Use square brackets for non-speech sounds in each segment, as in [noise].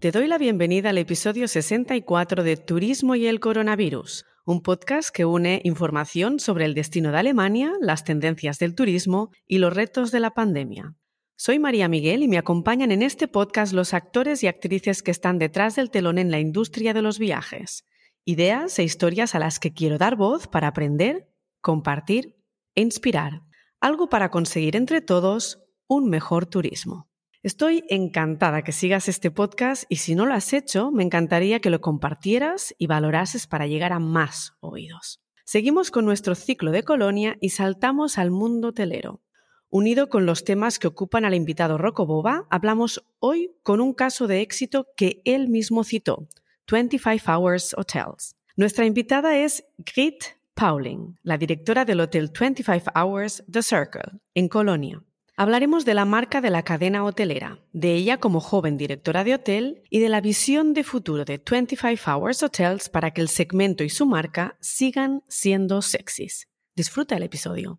Te doy la bienvenida al episodio 64 de Turismo y el Coronavirus, un podcast que une información sobre el destino de Alemania, las tendencias del turismo y los retos de la pandemia. Soy María Miguel y me acompañan en este podcast los actores y actrices que están detrás del telón en la industria de los viajes. Ideas e historias a las que quiero dar voz para aprender, compartir e inspirar. Algo para conseguir entre todos un mejor turismo. Estoy encantada que sigas este podcast y si no lo has hecho, me encantaría que lo compartieras y valorases para llegar a más oídos. Seguimos con nuestro ciclo de colonia y saltamos al mundo hotelero. Unido con los temas que ocupan al invitado Rocco Boba, hablamos hoy con un caso de éxito que él mismo citó, 25 Hours Hotels. Nuestra invitada es Grit Pauling, la directora del hotel 25 Hours The Circle, en Colonia. Hablaremos de la marca de la cadena hotelera, de ella como joven directora de hotel y de la visión de futuro de 25 Hours Hotels para que el segmento y su marca sigan siendo sexys. Disfruta el episodio.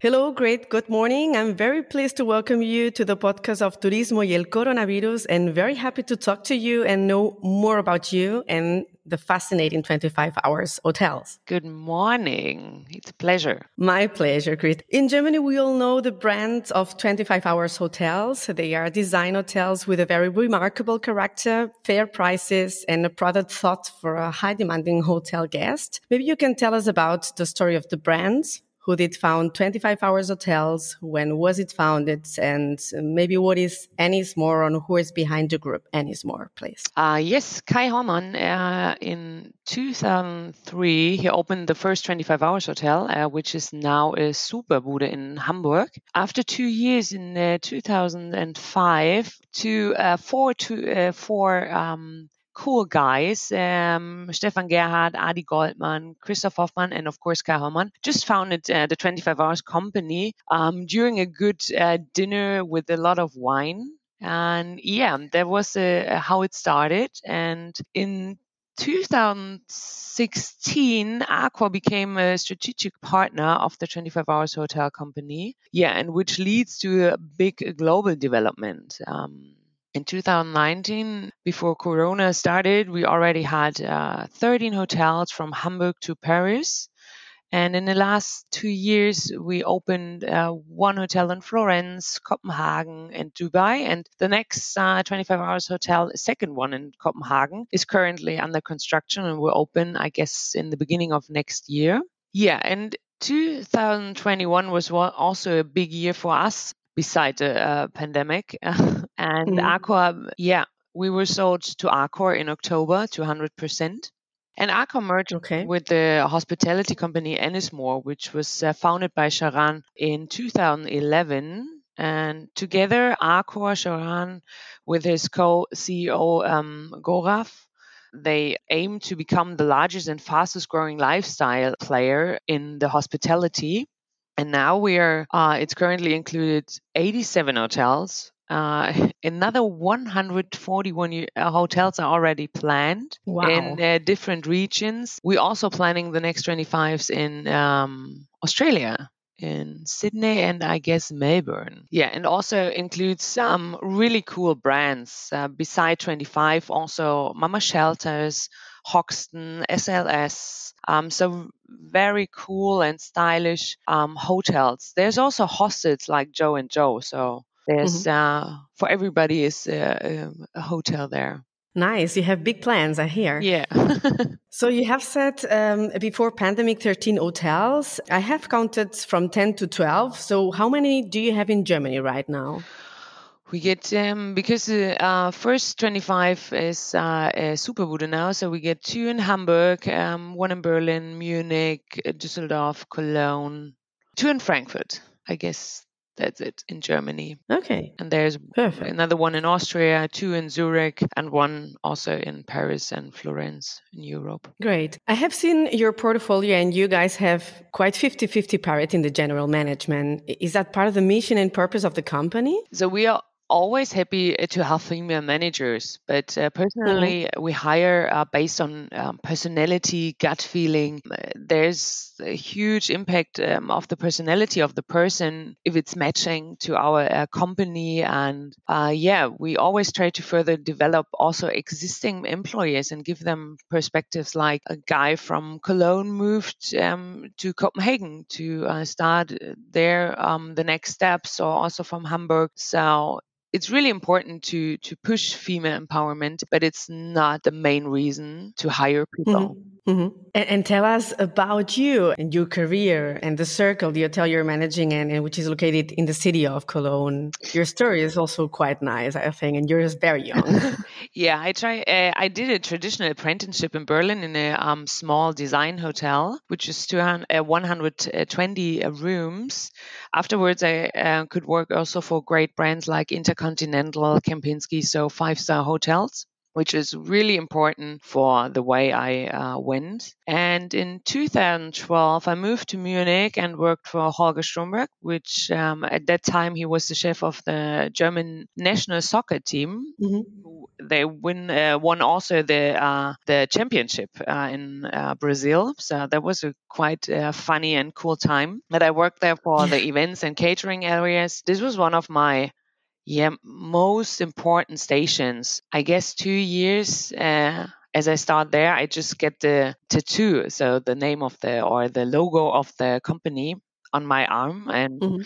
Hello, great. Good morning. I'm very pleased to welcome you to the podcast of Turismo y el Coronavirus and very happy to talk to you and know more about you and the fascinating 25 hours hotels. Good morning. It's a pleasure. My pleasure, Chris. In Germany, we all know the brand of 25 hours hotels. They are design hotels with a very remarkable character, fair prices, and a product thought for a high demanding hotel guest. Maybe you can tell us about the story of the brand, who did found 25 hours hotels when was it founded and maybe what is Ennismore on who is behind the group. Ennismore please. Uh, yes kai Hollmann uh, in 2003 he opened the first 25 hours hotel uh, which is now a superbude in hamburg. After two years in uh, 2005 to uh, four to uh, four um, cool guys, um, Stefan Gerhard, Ardi Goldman, Christoph Hoffman, and of course Kai Hollmann, just founded uh, the 25 Hours Company um, during a good uh, dinner with a lot of wine. And yeah, that was uh, how it started. And in 2016, Accor became a strategic partner of the 25 Hours Hotel Company. Yeah, and which leads to a big global development. Um, in 2019, before Corona started, we already had uh, 13 hotels from Hamburg to Paris. And in the last two years, we opened uh, one hotel in Florence, Copenhagen, and Dubai. And the next uh, 25 hours hotel, second one in Copenhagen, is currently under construction and will open, I guess, in the beginning of next year. Yeah, and 2021 was also a big year for us beside the uh, pandemic. [laughs] and mm. Accor, yeah, we were sold to Accor in October to 100%. And Accor merged okay. with the hospitality company Ennismore, which was uh, founded by Sharan in 2011. And together, Accor, Sharan, with his co-CEO um, Gaurav, they aim to become the largest and fastest growing lifestyle player in the hospitality. And now we are, uh, it's currently included 87 hotels. Uh, [laughs] another 141 uh, hotels are already planned wow. in uh, different regions. We're also planning the next 25s in um, Australia in Sydney and I guess Melbourne. Yeah, and also includes some really cool brands. Uh, beside 25, also Mama Shelters, Hoxton, SLS. Um, so very cool and stylish um, hotels. There's also hostels like Joe and Joe. So there's mm-hmm. uh, for everybody is a, uh, a hotel there. Nice. You have big plans, I hear. Yeah. [laughs] so you have said um, before pandemic 13 hotels. I have counted from 10 to 12. So how many do you have in Germany right now? We get um, because uh, uh, first 25 is uh, a Superbude now, so we get two in Hamburg, um, one in Berlin, Munich, Düsseldorf, Cologne, two in Frankfurt. I guess that's it in Germany. Okay. And there's Perfect. another one in Austria, two in Zurich, and one also in Paris and Florence in Europe. Great. I have seen your portfolio, and you guys have quite 50 50 parity in the general management. Is that part of the mission and purpose of the company? So we are always happy to have female managers, but uh, personally, mm-hmm. we hire uh, based on um, personality, gut feeling. There's a huge impact um, of the personality of the person if it's matching to our uh, company. And uh, yeah, we always try to further develop also existing employees and give them perspectives like a guy from Cologne moved um, to Copenhagen to uh, start there um, the next steps, or also from Hamburg. So it's really important to to push female empowerment, but it's not the main reason to hire people. Mm-hmm. Mm-hmm. And, and, tell us about you and your career and the circle the hotel you're managing and, and, which is located in the city of Cologne. Your story is also quite nice, I think, and you're just very young. [laughs] yeah, I try. Uh, I did a traditional apprenticeship in Berlin in a um, small design hotel, which is 200, uh, 120 uh, rooms. Afterwards, I uh, could work also for great brands like Intercontinental, Kempinski, so five star hotels which is really important for the way I uh, went. And in 2012, I moved to Munich and worked for Holger Stromberg, which um, at that time he was the chef of the German national soccer team. Mm-hmm. They win uh, won also the uh, the championship uh, in uh, Brazil, so that was a quite uh, funny and cool time. But I worked there for the [laughs] events and catering areas. This was one of my yeah, most important stations. I guess two years uh, as I start there, I just get the tattoo, so the name of the or the logo of the company on my arm, and mm-hmm.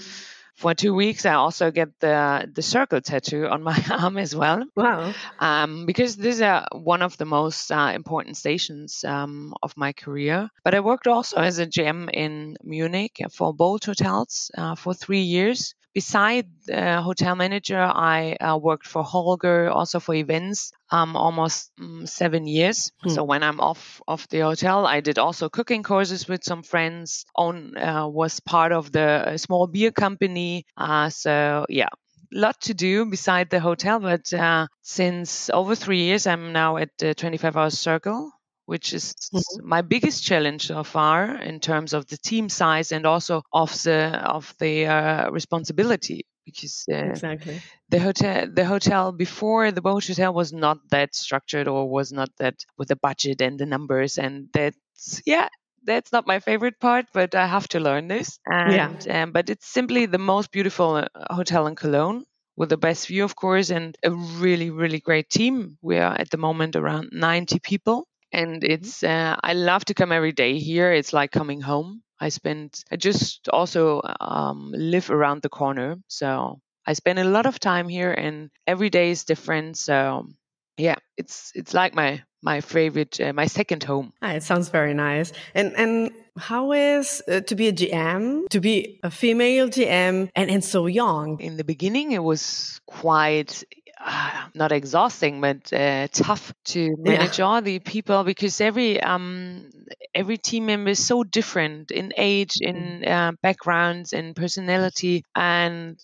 for two weeks I also get the the circle tattoo on my [laughs] arm as well. Wow! Um, because these are one of the most uh, important stations um, of my career. But I worked also as a GM in Munich for both hotels uh, for three years beside uh, hotel manager, I uh, worked for Holger, also for events, um, almost um, seven years. Hmm. So when I'm off of the hotel, I did also cooking courses with some friends. Own uh, was part of the small beer company. Uh, so yeah, lot to do beside the hotel. But uh, since over three years, I'm now at the 25 Hours Circle which is mm-hmm. my biggest challenge so far in terms of the team size and also of the of the uh, responsibility because uh, exactly the hotel the hotel before the boat hotel was not that structured or was not that with the budget and the numbers and that's yeah that's not my favorite part, but I have to learn this. And, yeah. Um, but it's simply the most beautiful uh, hotel in Cologne with the best view, of course, and a really, really great team. We are at the moment around 90 people and mm-hmm. it's uh, I love to come every day here. It's like coming home. I spend I just also um, live around the corner, so I spend a lot of time here, and every day is different. So yeah, it's it's like my my favorite, uh, my second home. Ah, it sounds very nice. And and how is uh, to be a GM, to be a female GM, and and so young? In the beginning, it was quite uh, not exhausting, but uh, tough to manage yeah. all the people because every um, every team member is so different in age, in mm. uh, backgrounds, in personality, and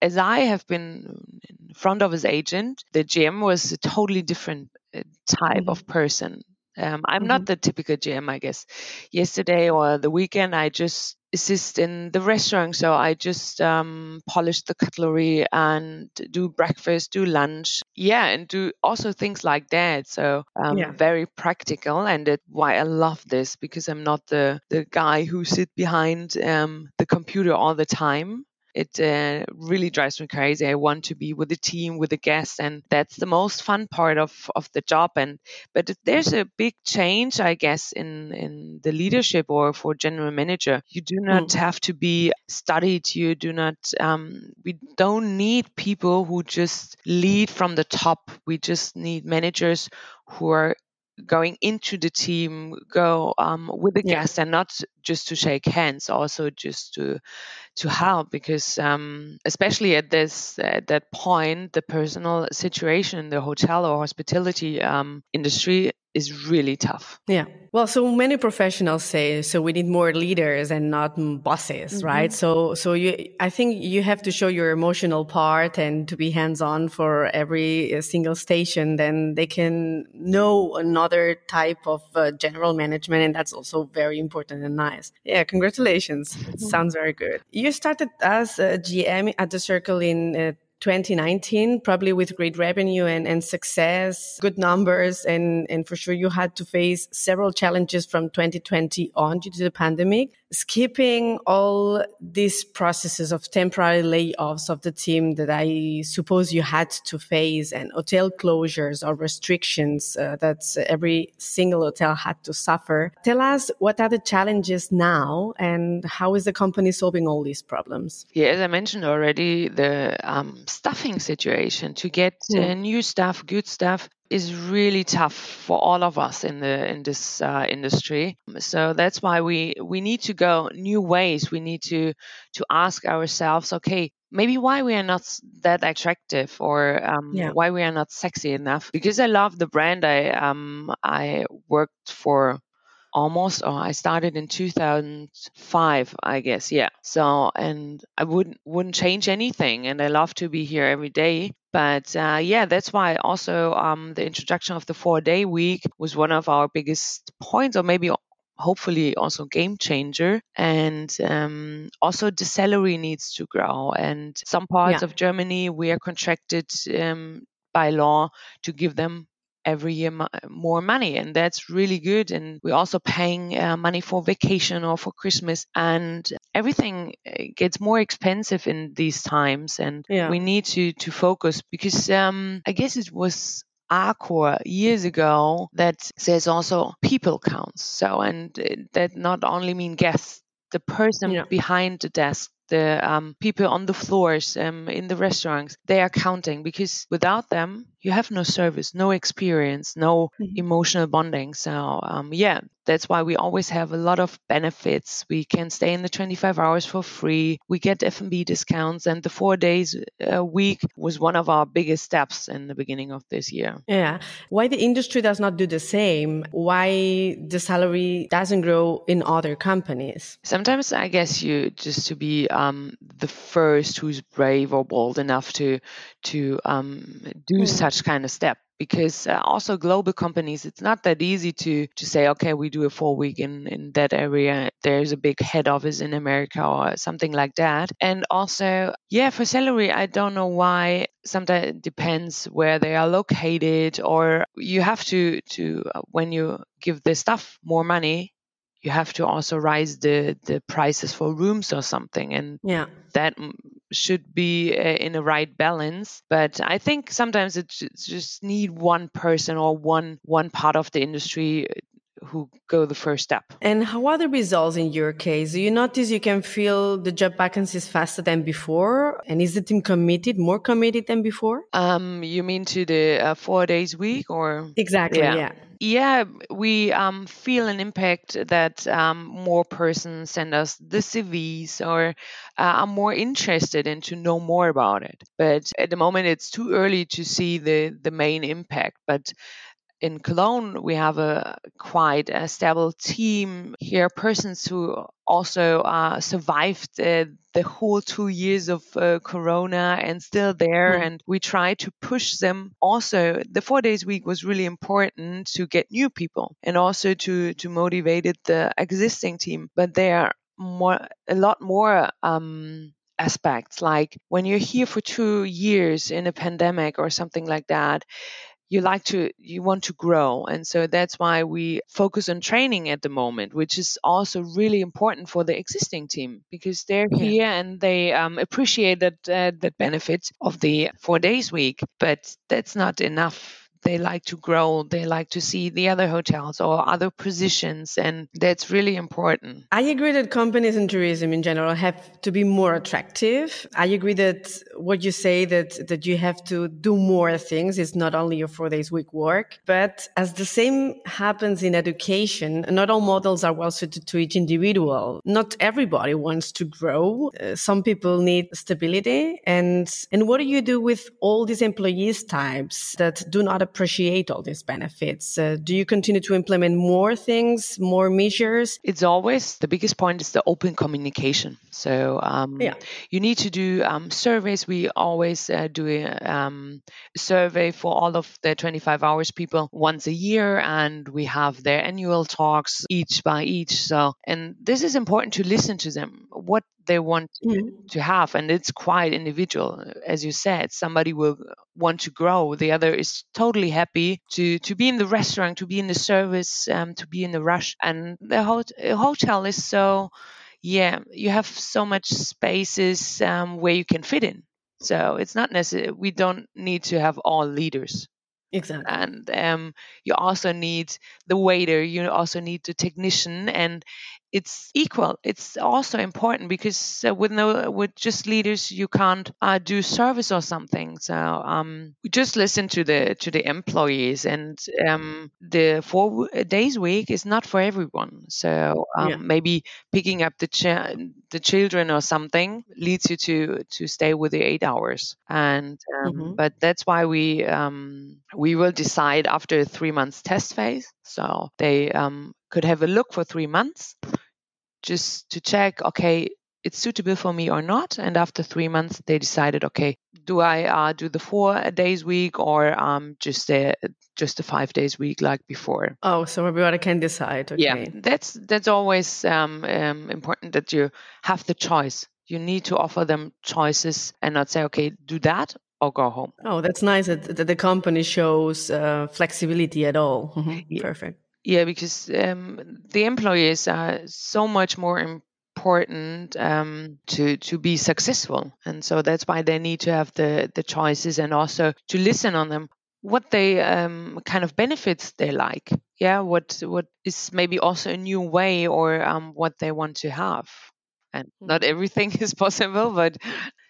as I have been in front of his agent, the GM was a totally different uh, type mm-hmm. of person. Um, I'm mm-hmm. not the typical GM, I guess. Yesterday or the weekend, I just assist in the restaurant. So I just um, polish the cutlery and do breakfast, do lunch. Yeah, and do also things like that. So um, yeah. very practical, and that's why I love this because I'm not the the guy who sit behind um, the computer all the time it uh, really drives me crazy. I want to be with the team, with the guests, and that's the most fun part of, of the job. And but there's a big change, I guess, in in the leadership or for general manager. You do not mm. have to be studied. You do not. Um, we don't need people who just lead from the top. We just need managers who are going into the team go um, with the yeah. guests and not just to shake hands also just to to help because um, especially at this at that point the personal situation in the hotel or hospitality um, industry is really tough. Yeah. Well, so many professionals say so we need more leaders and not bosses, mm-hmm. right? So so you I think you have to show your emotional part and to be hands-on for every uh, single station then they can know another type of uh, general management and that's also very important and nice. Yeah, congratulations. Mm-hmm. Sounds very good. You started as a GM at the Circle in uh, 2019, probably with great revenue and, and success, good numbers, and, and for sure you had to face several challenges from 2020 on due to the pandemic. Skipping all these processes of temporary layoffs of the team that I suppose you had to face and hotel closures or restrictions uh, that every single hotel had to suffer. Tell us what are the challenges now and how is the company solving all these problems? Yeah, as I mentioned already, the um, staffing situation to get uh, new staff, good staff, is really tough for all of us in the in this uh, industry. So that's why we we need to go new ways. We need to to ask ourselves, okay, maybe why we are not that attractive or um, yeah. why we are not sexy enough. Because I love the brand. I um I worked for almost or i started in 2005 i guess yeah. So and i wouldn't wouldn't change anything and i love to be here every day. But uh, yeah that's why also um, the introduction of the four day week was one of our biggest points or maybe hopefully also game changer. And um, also the salary needs to grow. And some parts yeah. of germany we are contracted um, by law to give them every year more money and that's really good and we're also paying uh, money for vacation or for christmas and everything uh, gets more expensive in these times and yeah. we need to to focus because um, i guess it was Accor years ago that says also people counts. So, and uh, that not only mean guests, the person yeah. behind the desk the um, people on the floors um, in the restaurants they are counting because without them you have no service no experience no mm-hmm. emotional bonding. So um, yeah that's why we always have a lot of benefits. We can stay in the 25 hours for free. We get f&b discounts and the four days a week was one of our biggest steps in the beginning of this year. Yeah. Why the industry does not do the same why the salary doesn't grow in other companies? Sometimes i guess you just to be um, the first who's brave or bold enough to to um, do mm. such kind of step because uh, also global companies it's not that easy to to say okay we do a four week in in that area there's a big head office in america or something like that. And also yeah for salary i don't know why sometimes it depends where they are located or you have to to uh, when you give the staff more money you have to also raise the the prices for rooms or something. And yeah. that should be uh, in a right balance but i think sometimes it just need one person or one one part of the industry who go the first step. And how are the results in your case? Do you notice you can fill the job vacancies faster than before? And is the team committed, more committed than before? Um, you mean to the uh, four days week or? Exactly, yeah. yeah. Yeah, we um, feel an impact that um, more persons send us the CVs or uh, are more interested in to know more about it. But at the moment, it's too early to see the the main impact. But in Cologne, we have a quite a stable team here, persons who also uh, survived uh, the whole two years of uh, Corona and still there. Mm. And we try to push them. Also, the four days week was really important to get new people and also to to motivate the existing team. But there are more a lot more. Um, aspects like when you're here for two years in a pandemic or something like that you like to you want to grow and so that's why we focus on training at the moment which is also really important for the existing team because they're yeah. here and they um, appreciate that uh, that benefit of the four days week but that's not enough they like to grow they like to see the other hotels or other positions and that's really important. I agree that companies in tourism in general have to be more attractive. I agree that what you say that that you have to do more things is not only your four days week work but as the same happens in education not all models are well suited to each individual. Not everybody wants to grow. Uh, some people need stability and and what do you do with all these employees types that do not appreciate all these benefits? Uh, do you continue to implement more things, more measures? It's always the biggest point is the open communication. So um, yeah. you need to do um, surveys. We always uh, do a um, survey for all of the 25 hours people once a year, and we have their annual talks each by each. So, and this is important to listen to them. What they want mm-hmm. to have and it's quite individual as you said somebody will want to grow the other is totally happy to to be in the restaurant to be in the service um, to be in the rush and the ho- hotel is so yeah you have so much spaces um, where you can fit in so it's not necessary we don't need to have all leaders Exactly. And um, you also need the waiter, you also need the technician, and it's equal. It's also important because uh, with no with just leaders you can't uh, do service or something. So um, just listen to the to the employees, and um, the four days week is not for everyone. So um, yeah. maybe picking up the ch- the children or something leads you to to stay with the eight hours. And um, mm-hmm. but that's why we um, we will decide after a three months test phase. So they um, could have a look for three months just to check, okay, it's suitable for me or not. And after three months, they decided, okay, do I uh, do the four days week or um, just a just a five days week like before? Oh, so everybody can decide. Okay. Yeah, that's that's always um, um, important that you have the choice. You need to offer them choices and not say, okay, do that or go home. Oh, that's nice that, the company shows uh, flexibility at all. Mm-hmm. Yeah. Perfect. Yeah, because um, the employees are so much more important um, to to be successful, and so that's why they need to have the the choices and also to listen on them what they um, kind of benefits they like. Yeah what what is maybe also a new way or um, what they want to have. And not mm-hmm. everything [laughs] is possible but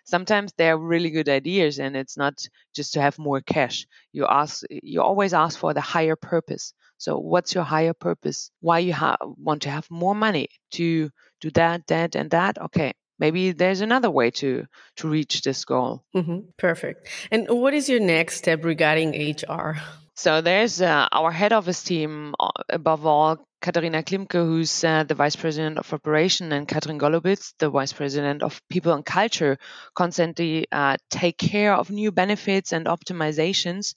sometimes they're really good ideas and it's not just to have more cash you ask you always ask for the higher purpose so, what's your higher purpose? Why you ha- want to have more money to do that, that, and that? Okay, maybe there's another way to to reach this goal. Mm-hmm. Perfect. And what is your next step regarding HR? So there's uh, our head office team, uh, above all, Katharina Klimke, who's uh, the vice president of operation, and Katrin Golubitz, the vice president of people and culture, constantly uh, take care of new benefits and optimizations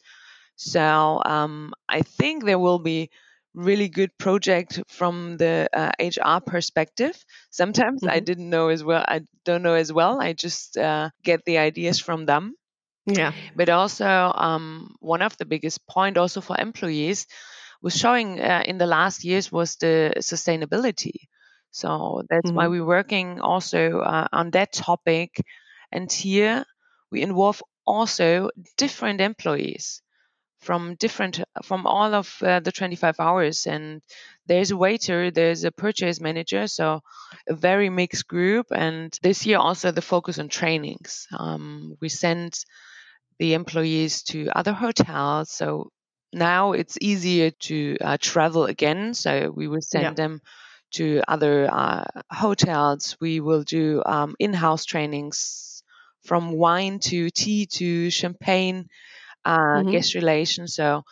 so um, I think there will be really good project from the uh, HR perspective. Sometimes mm-hmm. I didn't know as well. I don't know as well. I just uh, get the ideas from them. Yeah. But also um, one of the biggest point also for employees was showing uh, in the last years was the sustainability. So that's mm-hmm. why we're working also uh, on that topic. And here we involve also different employees from different from all of uh, the 25 hours and there's a waiter there's a purchase manager so a very mixed group and this year also the focus on trainings um, we send the employees to other hotels so now it's easier to uh, travel again so we will send yeah. them to other uh, hotels we will do um, in-house trainings from wine to tea to champagne uh, mm-hmm. guest relations. So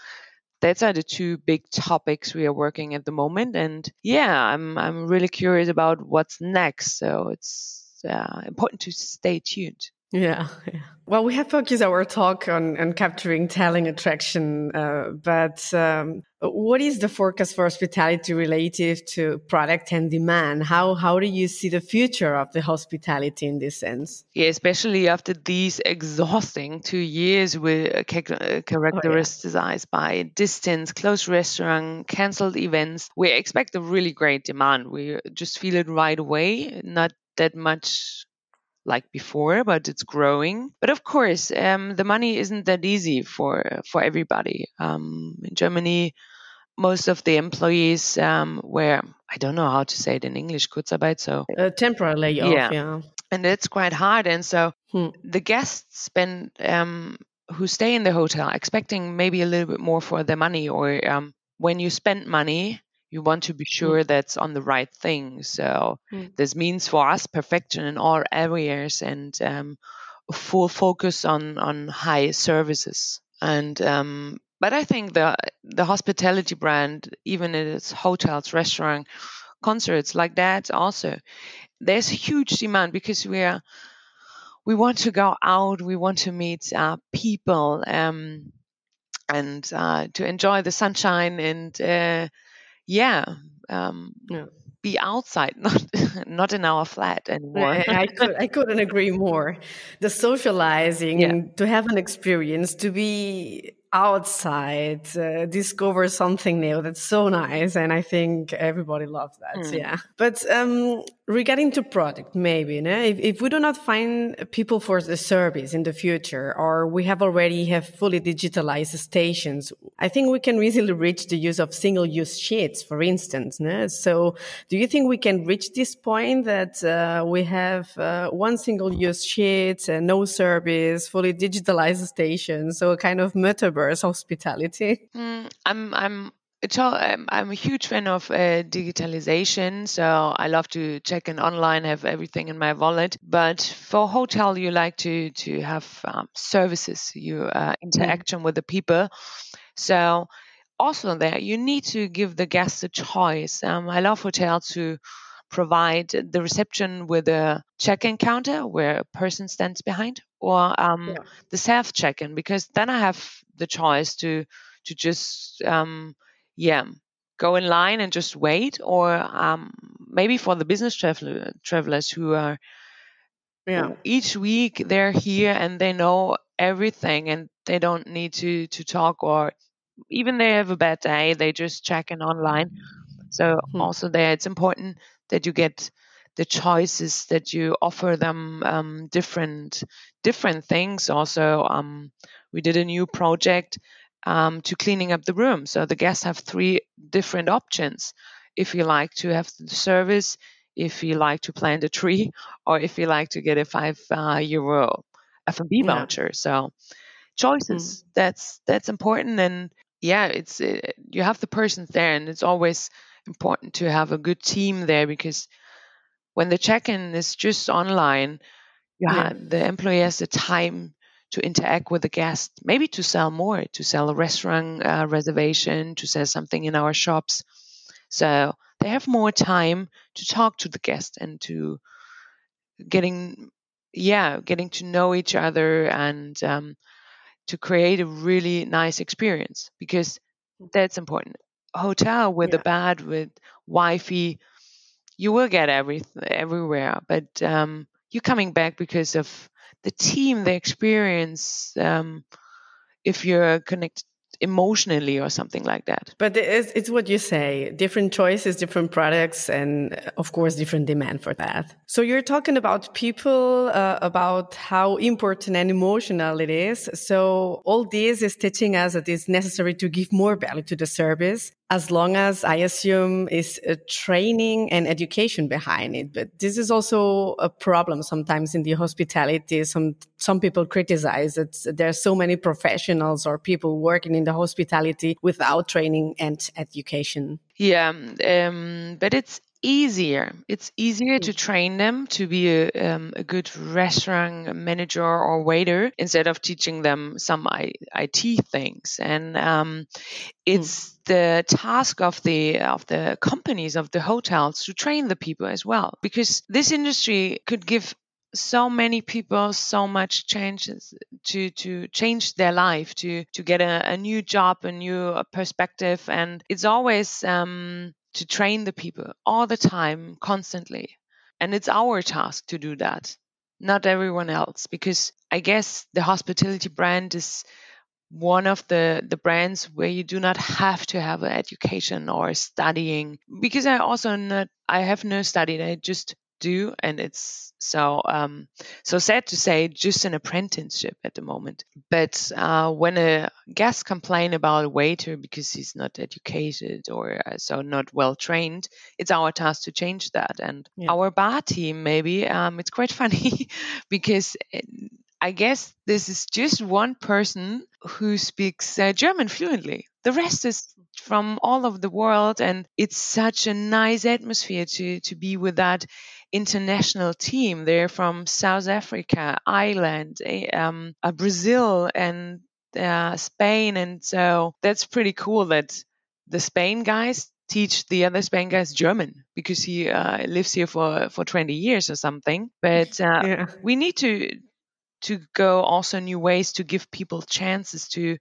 that's are the two big topics we are working at the moment. And yeah, I'm I'm really curious about what's next. So it's uh, important to stay tuned. Yeah, yeah. Well, we have focused our talk on, on capturing talent attraction, uh, but um, what is the forecast for hospitality relative to product and demand? How how do you see the future of the hospitality in this sense? Yeah, especially after these exhausting two years with uh, characterized oh, yeah. by distance, closed restaurant, cancelled events, we expect a really great demand. We just feel it right away. Not that much like before, but it's growing. But of course, um, the money isn't that easy for for everybody. Um, in Germany, most of the employees um, were I don't know how to say it in English, Kurzarbeit. So a temporary layoff. Yeah. yeah. and it's quite hard. And so hmm. the guests spend um, who stay in the hotel expecting maybe a little bit more for their money, or um, when you spend money, you want to be mm. sure mm. that's on the right thing. So mm. this means for us perfection in all areas and um, full focus on on high services. And um, but I think the the hospitality brand, even in its hotels, restaurant, concerts like that, also there's huge demand because we are we want to go out, we want to meet uh, people. Um, and uh, to enjoy the sunshine and uh, yeah, um, yeah. be outside, [laughs] not not in our flat anymore. I, I, could, I couldn't agree more. The socializing, yeah. to have an experience, to be outside, uh, discover something new. That's so nice. And I think everybody loves that. Mm. Yeah. But um, regarding to product, maybe, if, if we do not find people for the service in the future, or we have already have fully digitalized stations, I think we can easily reach the use of single use sheets, for instance. So do you think we can reach this point that uh, we have uh, one single use sheet, uh, no service, fully digitalized station? So a kind of metaverse hospitality? Mm, I'm I'm I'm, I'm a huge fan of uh, digitalization, so I love to check in online, have everything in my wallet. But for hotel, you like to to have um, services, you uh, interaction mm. with the people. So also there, you need to give the guests a choice. Um, I love hotels to provide the reception with a check-in counter where a person stands behind, or um, yeah. the self check-in because then I have the choice to to just um, yeah go in line and just wait, or um, maybe for the business traveler, travelers who are yeah each week they're here and they know everything and they don't need to to talk or even they have a bad day they just check in online so hmm. also there it's important that you get the choices that you offer them um, different different things. Also, um, we did a new project um, to cleaning up the room, so the guests have three different options. If you like to have the service, if you like to plant a tree, [laughs] or if you like to get a five uh, euro F&B yeah. voucher. So choices mm. that's that's important and yeah it's it, uh, you have the persons there and it's always important to have a good team there because when the check-in is just online, yeah. the employee has the time to interact with the guest, maybe to sell more, to sell a restaurant uh, reservation, to sell something in our shops. So they have more time to talk to the guest and to getting, yeah, getting to know each other and um, to create a really nice experience because that's important. A hotel with yeah. a bad with Wi-Fi you will get everything everywhere, but um, you're coming back because of the team, the experience. Um, if you're connected emotionally or something like that. But it's, it's, what you say different choices, different products, and of course, different demand for that. So you're talking about people, uh, about how important and emotional it is. So all this is teaching us that it's necessary to give more value to the service as long as I assume is a training and education behind it. But this is also a problem sometimes in the hospitality. Some some people criticize that there are so many professionals or people working in the hospitality without training and education. Yeah, um, but it's easier. It's easier to mm. train them to be a, um, a good restaurant manager or waiter instead of teaching them some IT things. And um, it's mm. the task of the of the companies of the hotels to train the people as well, because this industry could give so many people so much changes to to change their life to to get a, a new job a new perspective and it's always um, to train the people all the time, constantly. And it's our task to do that, not everyone else, because I guess the hospitality brand is one of the, the brands where you do not have to have an education or studying because I also not I have no study I just do and it's so um, so sad to say just an apprenticeship at the moment but uh, when a guest complain about a waiter because he's not educated or uh, so not well trained it's our task to change that and yeah. our bar team maybe um, it's quite [laughs] funny because it, I guess this is just one person who speaks uh, German fluently. The rest is from all over the world, and it's such a nice atmosphere to to be with that international team. They're from South Africa, Ireland, um, uh, Brazil, and uh, Spain, and so that's pretty cool that the Spain guys teach the other Spain guys German because he uh, lives here for for 20 years or something. But uh, [laughs] yeah. we need to to go also new ways to give people chances to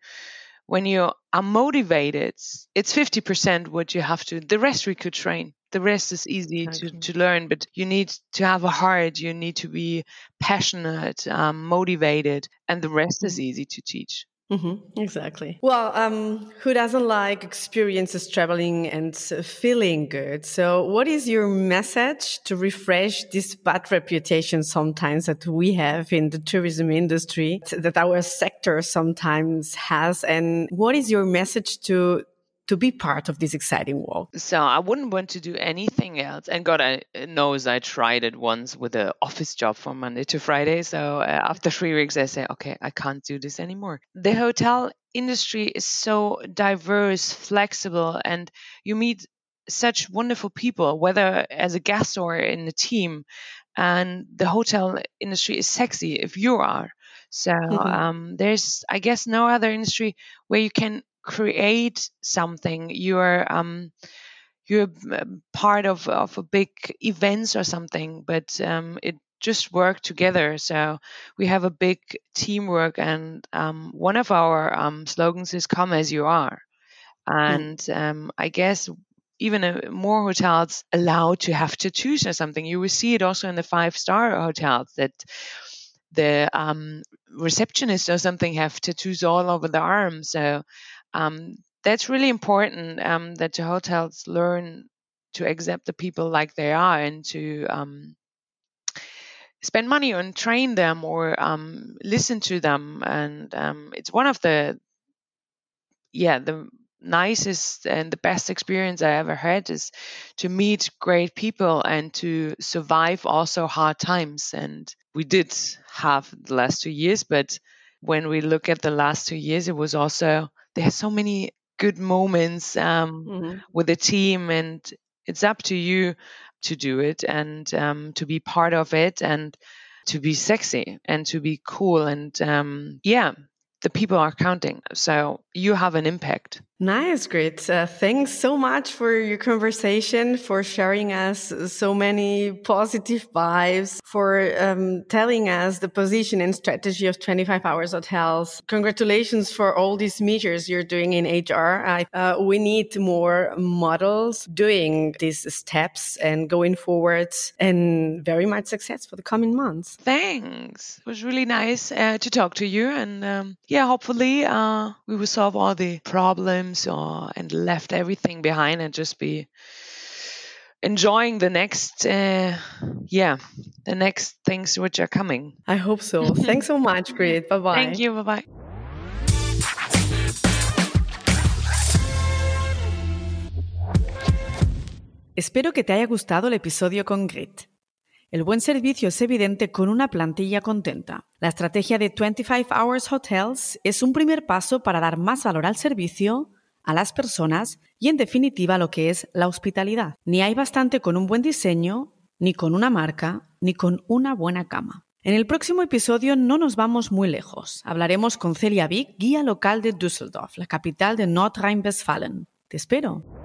when you are motivated it's 50% what you have to the rest we could train the rest is easy to, to learn, but you need to have a heart, you need to be passionate, um, motivated, and the rest is mm-hmm. easy to teach. Mm-hmm, exactly. Well, um, who doesn't like experiences traveling and feeling good? So, what is your message to refresh this bad reputation sometimes that we have in the tourism industry, that our sector sometimes has? And what is your message to to be part of this exciting world. So I wouldn't want to do anything else. And God I, knows I tried it once with an office job from Monday to Friday. So uh, after three weeks, I say, okay, I can't do this anymore. The hotel industry is so diverse, flexible, and you meet such wonderful people, whether as a guest or in the team. And the hotel industry is sexy if you are. So mm-hmm. um, there's, I guess, no other industry where you can create something you're um, you're part of of a big events or something but um, it just work together so we have a big teamwork and um, one of our um, slogans is come as you are hmm. and mm. i guess even uh, more hotels allowed to have tattoos or something you will see it also in the five star hotels that the um, receptionist or something have tattoos all over the arm so um, that's really important um, that the hotels learn to accept the people like they are and to um, spend money on train them or um, listen to them. And um, it's one of the yeah the nicest and the best experience i ever had is to meet great people and to survive also hard times. And we did have the last two years but when we look at the last two years it was also there's so many good moments um, mm-hmm. with the team, and it's up to you to do it and um, to be part of it and to be sexy and to be cool and um, yeah the people are counting so you have an impact Nice, great. Uh, thanks so much for your conversation, for sharing us so many positive vibes, for um, telling us the position and strategy of 25 Hours Hotels. Congratulations for all these measures you're doing in HR. I, uh, we need more models doing these steps and going forward, and very much success for the coming months. Thanks. It was really nice uh, to talk to you, and um, yeah, hopefully uh, we will solve all the problems or and left everything behind and just be enjoying the next uh, yeah the next things which are coming. I hope so. [laughs] Thanks so much Grit bye bye thank you. Bye bye Espero que te haya gustado el episodio con Grit. El buen servicio es evidente con una plantilla contenta. La estrategia de 25 Hours Hotels es un primer paso para dar más valor al servicio a las personas y en definitiva lo que es la hospitalidad. Ni hay bastante con un buen diseño, ni con una marca, ni con una buena cama. En el próximo episodio no nos vamos muy lejos. Hablaremos con Celia Vick, guía local de Düsseldorf, la capital de Nordrhein-Westfalen. Te espero.